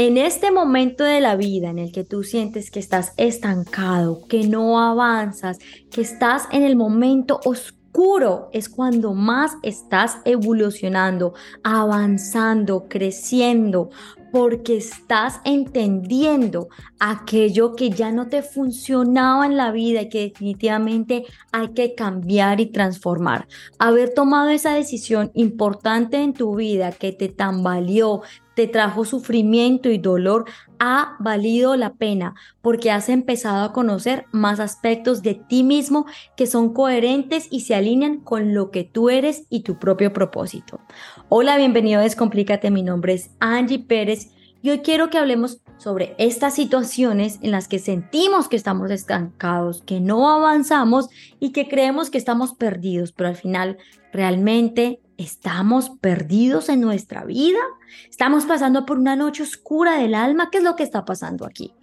En este momento de la vida en el que tú sientes que estás estancado, que no avanzas, que estás en el momento oscuro, es cuando más estás evolucionando, avanzando, creciendo, porque estás entendiendo aquello que ya no te funcionaba en la vida y que definitivamente hay que cambiar y transformar. Haber tomado esa decisión importante en tu vida que te tambaleó, te trajo sufrimiento y dolor, ha valido la pena porque has empezado a conocer más aspectos de ti mismo que son coherentes y se alinean con lo que tú eres y tu propio propósito. Hola, bienvenido a Descomplícate, mi nombre es Angie Pérez y hoy quiero que hablemos sobre estas situaciones en las que sentimos que estamos estancados, que no avanzamos y que creemos que estamos perdidos, pero al final realmente ¿Estamos perdidos en nuestra vida? ¿Estamos pasando por una noche oscura del alma? ¿Qué es lo que está pasando aquí?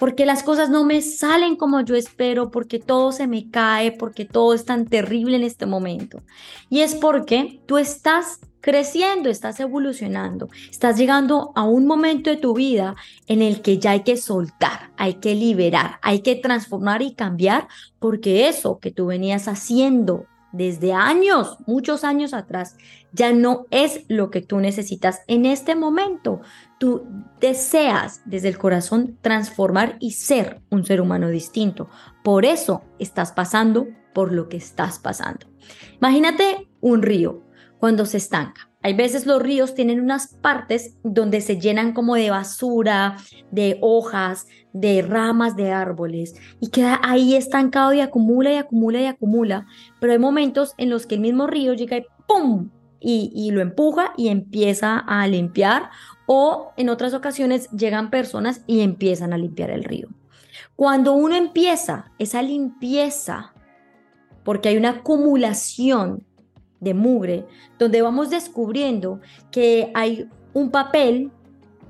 Porque las cosas no me salen como yo espero, porque todo se me cae, porque todo es tan terrible en este momento. Y es porque tú estás creciendo, estás evolucionando, estás llegando a un momento de tu vida en el que ya hay que soltar, hay que liberar, hay que transformar y cambiar, porque eso que tú venías haciendo desde años, muchos años atrás, ya no es lo que tú necesitas en este momento. Tú deseas desde el corazón transformar y ser un ser humano distinto. Por eso estás pasando por lo que estás pasando. Imagínate un río cuando se estanca. Hay veces los ríos tienen unas partes donde se llenan como de basura, de hojas, de ramas de árboles y queda ahí estancado y acumula y acumula y acumula. Pero hay momentos en los que el mismo río llega y ¡pum! Y, y lo empuja y empieza a limpiar o en otras ocasiones llegan personas y empiezan a limpiar el río. Cuando uno empieza esa limpieza, porque hay una acumulación de mugre, donde vamos descubriendo que hay un papel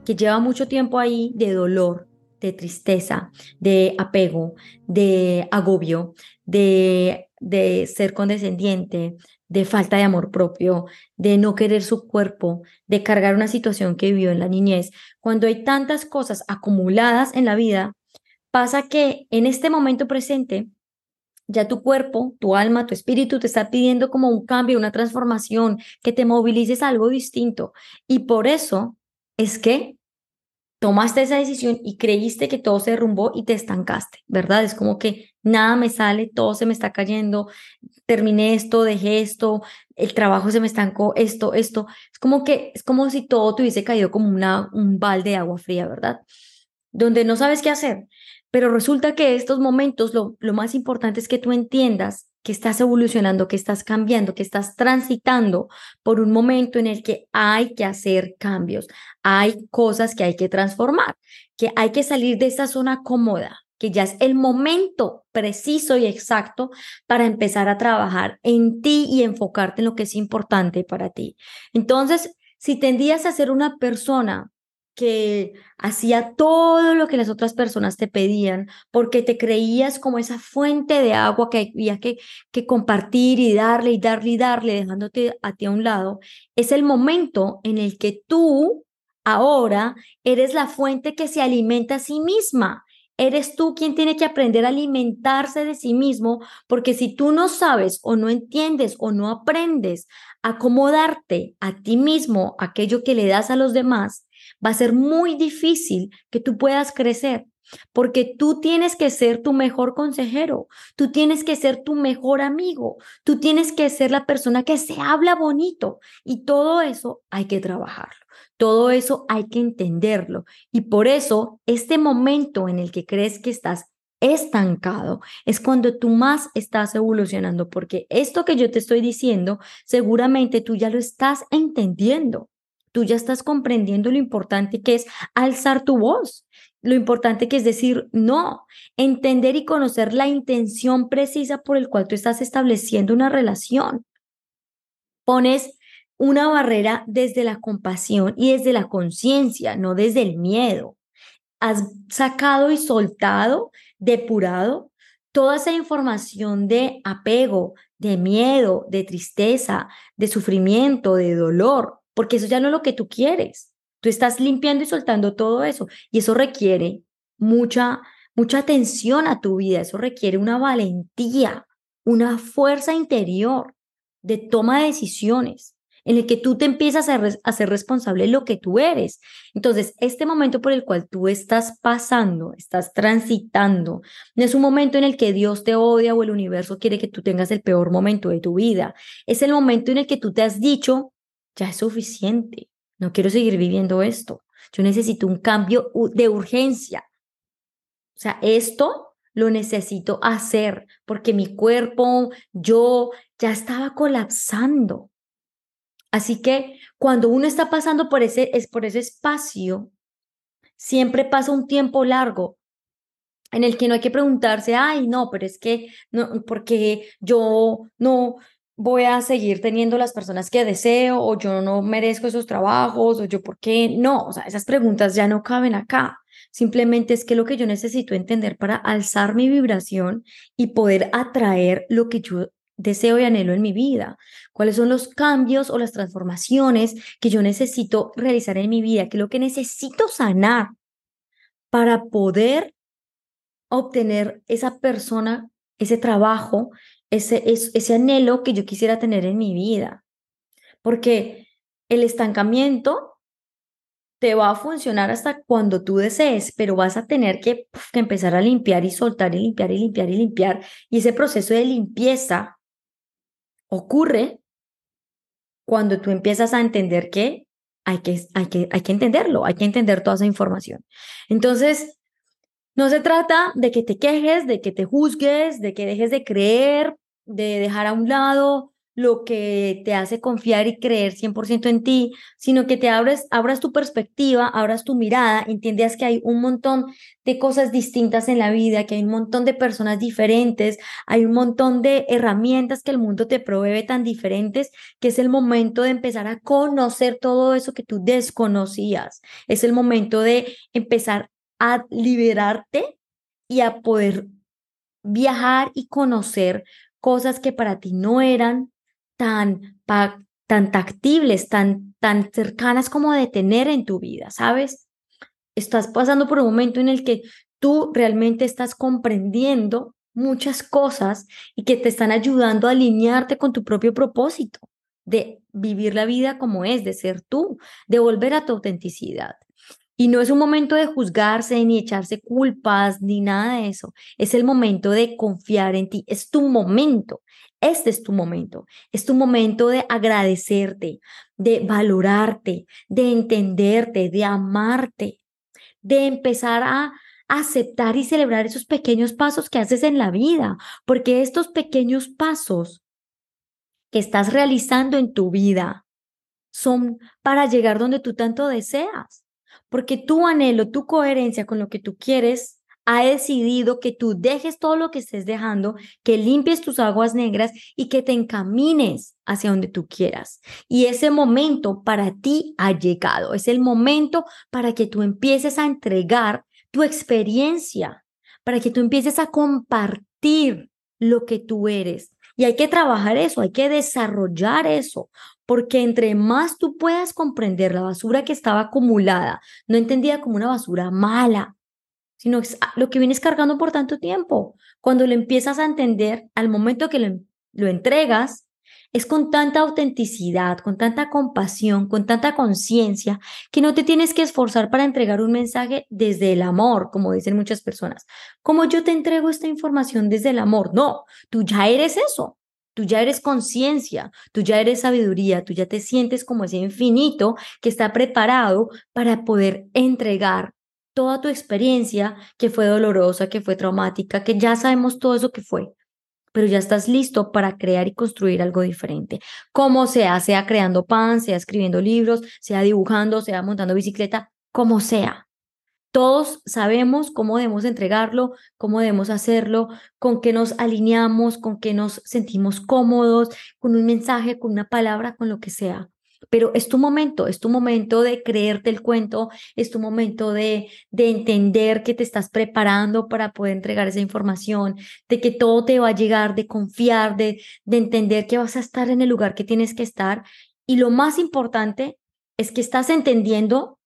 que lleva mucho tiempo ahí de dolor, de tristeza, de apego, de agobio, de, de ser condescendiente, de falta de amor propio, de no querer su cuerpo, de cargar una situación que vivió en la niñez. Cuando hay tantas cosas acumuladas en la vida, pasa que en este momento presente ya tu cuerpo, tu alma, tu espíritu te está pidiendo como un cambio, una transformación, que te movilices a algo distinto. Y por eso es que tomaste esa decisión y creíste que todo se derrumbó y te estancaste, ¿verdad? Es como que nada me sale, todo se me está cayendo, terminé esto, dejé esto, el trabajo se me estancó, esto, esto. Es como que es como si todo te hubiese caído como una, un balde de agua fría, ¿verdad? Donde no sabes qué hacer. Pero resulta que estos momentos lo, más importante es que tú entiendas que estás evolucionando, que estás cambiando, que estás transitando por un momento en el que hay que hacer cambios, hay cosas que hay que transformar, que hay que salir de esa zona cómoda, que ya es el momento preciso y exacto para empezar a trabajar en ti y enfocarte en lo que es importante para ti. Entonces, si tendías a ser una persona que hacía todo lo que las otras personas te pedían, porque te creías como esa fuente de agua que había que, que compartir y darle y darle y darle, dejándote a ti a un lado, es el momento en el que tú ahora eres la fuente que se alimenta a sí misma. Eres tú quien tiene que aprender a alimentarse de sí mismo, porque si tú no sabes o no entiendes o no aprendes a cómo darte a ti mismo aquello que le das a los demás, va a ser muy difícil que tú puedas crecer. Porque tú tienes que ser tu mejor consejero, tú tienes que ser tu mejor amigo, tú tienes que ser la persona que se habla bonito y todo eso hay que trabajarlo, todo eso hay que entenderlo. Y por eso este momento en el que crees que estás estancado es cuando tú más estás evolucionando, porque esto que yo te estoy diciendo, seguramente tú ya lo estás entendiendo tú ya estás comprendiendo lo importante que es alzar tu voz, lo importante que es decir no, entender y conocer la intención precisa por el cual tú estás estableciendo una relación. Pones una barrera desde la compasión y desde la conciencia, no desde el miedo. Has sacado y soltado, depurado toda esa información de apego, de miedo, de tristeza, de sufrimiento, de dolor, porque eso ya no es lo que tú quieres. Tú estás limpiando y soltando todo eso y eso requiere mucha, mucha atención a tu vida, eso requiere una valentía, una fuerza interior de toma de decisiones en el que tú te empiezas a, a, ser responsable de lo que tú eres. Entonces, este momento por el cual tú estás pasando, estás transitando, no es un momento en el que Dios te odia o el universo quiere que tú tengas el peor momento de tu vida. Es el momento en el que tú te has dicho, ya es suficiente, no quiero seguir viviendo esto. Yo necesito un cambio de urgencia. O sea, esto lo necesito hacer porque mi cuerpo, yo ya estaba colapsando. Así que cuando uno está pasando por ese, es por ese espacio, siempre pasa un tiempo largo en el que no hay que preguntarse, ay, no, pero es que no, porque yo no voy a seguir teniendo las personas que deseo o yo no merezco esos trabajos o yo por qué no, o sea, esas preguntas ya no caben acá. Simplemente es que lo que yo necesito entender para alzar mi vibración y poder atraer lo que yo deseo y anhelo en mi vida, cuáles son los cambios o las transformaciones que yo necesito realizar en mi vida, qué es lo que necesito sanar para poder obtener esa persona, ese trabajo, ese, ese anhelo que yo quisiera tener en mi vida. Porque el estancamiento te va a funcionar hasta cuando tú desees, pero vas a tener que, que, empezar a limpiar y soltar y limpiar y limpiar y limpiar. Y ese proceso de limpieza ocurre cuando tú empiezas a entender que hay que, hay que, hay que entenderlo, hay que entender toda esa información. Entonces, no se trata de que te quejes, de que te juzgues, de que dejes de creer, de dejar a un lado lo que te hace confiar y creer 100% en ti, sino que te abres, abras tu perspectiva, abras tu mirada, entiendas que hay un montón de cosas distintas en la vida, que hay un montón de personas diferentes, hay un montón de herramientas que el mundo te provee tan diferentes, que es el momento de empezar a conocer todo eso que tú desconocías. Es el momento de empezar a liberarte y a poder viajar y conocer cosas que para ti no eran tan, tan tactibles, tan, tan cercanas como de tener en tu vida, ¿sabes? Estás pasando por un momento en el que tú realmente estás comprendiendo muchas cosas y que te están ayudando a alinearte con tu propio propósito de vivir la vida como es, de ser tú, de volver a tu autenticidad. Y no es un momento de juzgarse ni echarse culpas ni nada de eso. Es el momento de confiar en ti. Es tu momento. Este es tu momento. Es tu momento de agradecerte, de valorarte, de entenderte, de amarte, de empezar a aceptar y celebrar esos pequeños pasos que haces en la vida, porque estos pequeños pasos que estás realizando en tu vida son para llegar donde tú tanto deseas, porque tu anhelo, tu coherencia con lo que tú quieres ha decidido que tú dejes todo lo que estés dejando, que limpies tus aguas negras y que te encamines hacia donde tú quieras. Y ese momento para ti ha llegado. Es el momento para que tú empieces a entregar tu experiencia, para que tú empieces a compartir lo que tú eres. Y hay que trabajar eso, hay que desarrollar eso, porque entre más tú puedas comprender la basura que estaba acumulada, no entendida como una basura mala, sino es lo que vienes cargando por tanto tiempo. Cuando lo empiezas a entender, al momento que lo, lo entregas, es con tanta autenticidad, con tanta compasión, con tanta conciencia, que no te tienes que esforzar para entregar un mensaje desde el amor, como dicen muchas personas. Como yo te entrego esta información desde el amor? No, tú ya eres eso. Tú ya eres conciencia, tú ya eres sabiduría, tú ya te sientes como ese infinito que está preparado para poder entregar toda tu experiencia que fue dolorosa, que fue traumática, que ya sabemos todo eso que fue, pero ya estás listo para crear y construir algo diferente. Como sea, sea creando pan, sea escribiendo libros, sea dibujando, sea montando bicicleta, como sea. Todos sabemos cómo debemos entregarlo, cómo debemos hacerlo, con qué nos alineamos, con qué nos sentimos cómodos, con un mensaje, con una palabra, con lo que sea pero es tu momento, es tu momento de creerte el cuento, es tu momento de, de entender que te estás preparando para poder entregar esa información, de que todo te va a llegar, de confiar, de, de entender que vas a estar en el lugar que tienes que estar. Y lo más importante es que estás entendiendo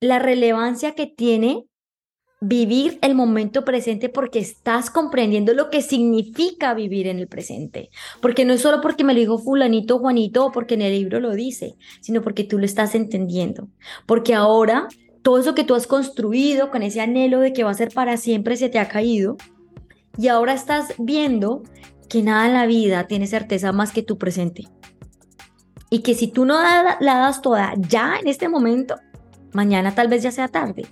la relevancia que tiene vivir el momento presente porque estás comprendiendo lo que significa vivir en el presente. Porque no es solo porque me lo dijo fulanito Juanito o porque en el libro lo dice, sino porque tú lo estás entendiendo. Porque ahora todo eso que tú has construido con ese anhelo de que va a ser para siempre se te ha caído y ahora estás viendo que nada en la vida tiene certeza más que tu presente. Y que si tú no la, la das toda ya en este momento, mañana tal vez ya sea tarde.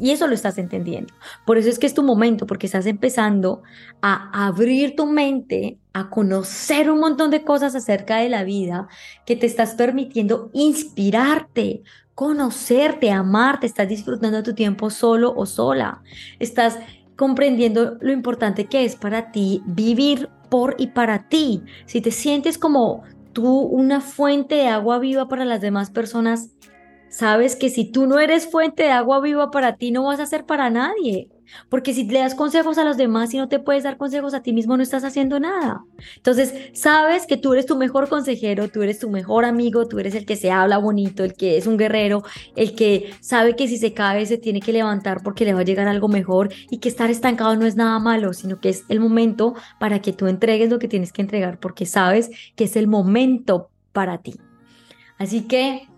Y eso lo estás entendiendo. Por eso es que es tu momento, porque estás empezando a abrir tu mente, a conocer un montón de cosas acerca de la vida que te estás permitiendo inspirarte, conocerte, amarte, estás disfrutando tu tiempo solo o sola. Estás comprendiendo lo importante que es para ti vivir por y para ti. Si te sientes como tú una fuente de agua viva para las demás personas, sabes que si tú no eres fuente de agua viva para ti, no vas a ser para nadie. Porque si le das consejos a los demás y no te puedes dar consejos a ti mismo, no estás haciendo nada. Entonces, sabes que tú eres tu mejor consejero, tú eres tu mejor amigo, tú eres el que se habla bonito, el que es un guerrero, el que sabe que si se cae se tiene que levantar porque le va a llegar algo mejor y que estar estancado no es nada malo, sino que es el momento para que tú entregues lo que tienes que entregar porque sabes que es el momento para ti. Así que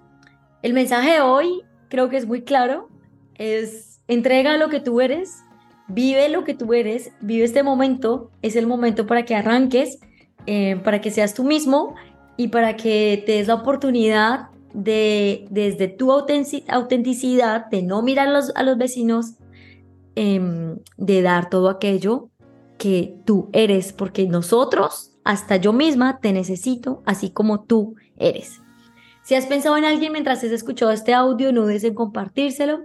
el mensaje de hoy creo que es muy claro, es entrega lo que tú eres, vive lo que tú eres, vive este momento, es el momento para que arranques, eh, para que seas tú mismo y para que te des la oportunidad de, desde tu autenticidad, de no mirar a los, vecinos, em, de dar todo aquello que tú eres, porque nosotros, hasta yo misma, te necesito así como tú eres. Si has pensado en alguien mientras has escuchado este audio, no dudes en compartírselo.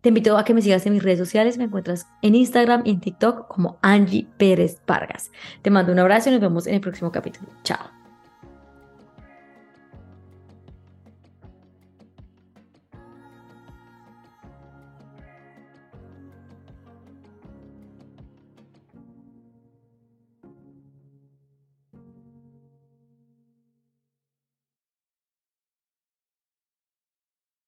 Te invito a que me sigas en mis redes sociales. Me encuentras en Instagram y en TikTok como Angie Pérez Vargas. Te mando un abrazo y nos vemos en el próximo capítulo. Chao.